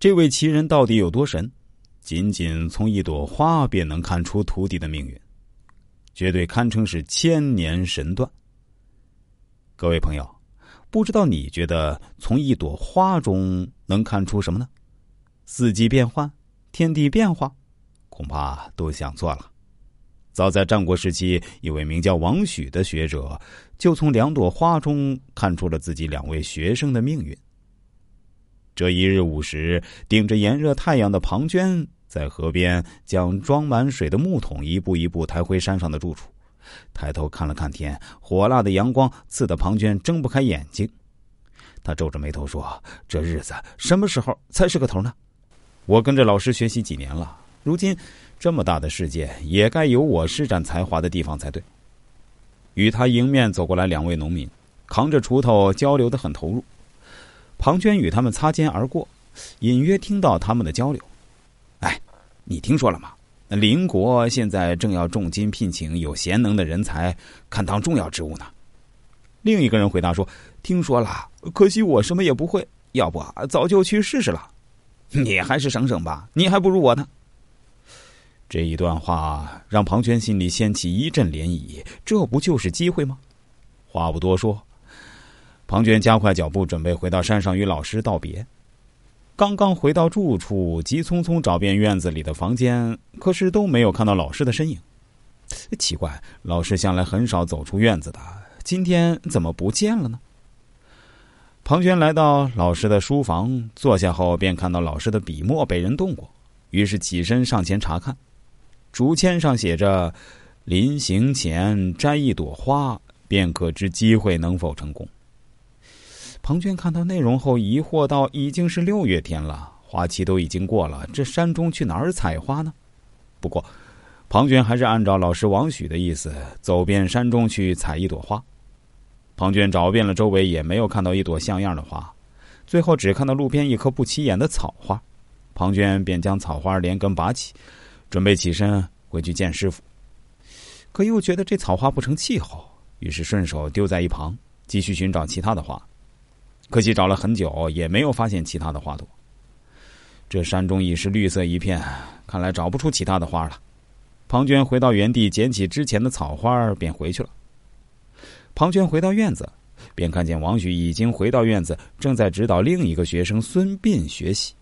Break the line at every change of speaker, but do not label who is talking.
这位奇人到底有多神？仅仅从一朵花便能看出徒弟的命运，绝对堪称是千年神断。各位朋友，不知道你觉得从一朵花中能看出什么呢？四季变换、天地变化，恐怕都想错了。早在战国时期，一位名叫王许的学者，就从两朵花中看出了自己两位学生的命运。这一日午时，顶着炎热太阳的庞涓在河边将装满水的木桶一步一步抬回山上的住处。抬头看了看天，火辣的阳光刺得庞涓睁不开眼睛。他皱着眉头说：“这日子什么时候才是个头呢？我跟着老师学习几年了，如今……”这么大的世界，也该有我施展才华的地方才对。与他迎面走过来两位农民，扛着锄头，交流的很投入。庞涓与他们擦肩而过，隐约听到他们的交流。哎，你听说了吗？邻国现在正要重金聘请有贤能的人才，堪当重要职务呢。另一个人回答说：“听说了，可惜我什么也不会，要不早就去试试了。你还是省省吧，你还不如我呢。”这一段话让庞涓心里掀起一阵涟漪，这不就是机会吗？话不多说，庞涓加快脚步，准备回到山上与老师道别。刚刚回到住处，急匆匆找遍院子里的房间，可是都没有看到老师的身影。奇怪，老师向来很少走出院子的，今天怎么不见了呢？庞涓来到老师的书房，坐下后便看到老师的笔墨被人动过，于是起身上前查看。竹签上写着：“临行前摘一朵花，便可知机会能否成功。”庞涓看到内容后，疑惑道：“已经是六月天了，花期都已经过了，这山中去哪儿采花呢？”不过，庞涓还是按照老师王许的意思，走遍山中去采一朵花。庞涓找遍了周围，也没有看到一朵像样的花，最后只看到路边一棵不起眼的草花。庞涓便将草花连根拔起。准备起身回去见师傅，可又觉得这草花不成气候，于是顺手丢在一旁，继续寻找其他的花。可惜找了很久，也没有发现其他的花朵。这山中已是绿色一片，看来找不出其他的花了。庞涓回到原地，捡起之前的草花，便回去了。庞涓回到院子，便看见王许已经回到院子，正在指导另一个学生孙膑学习。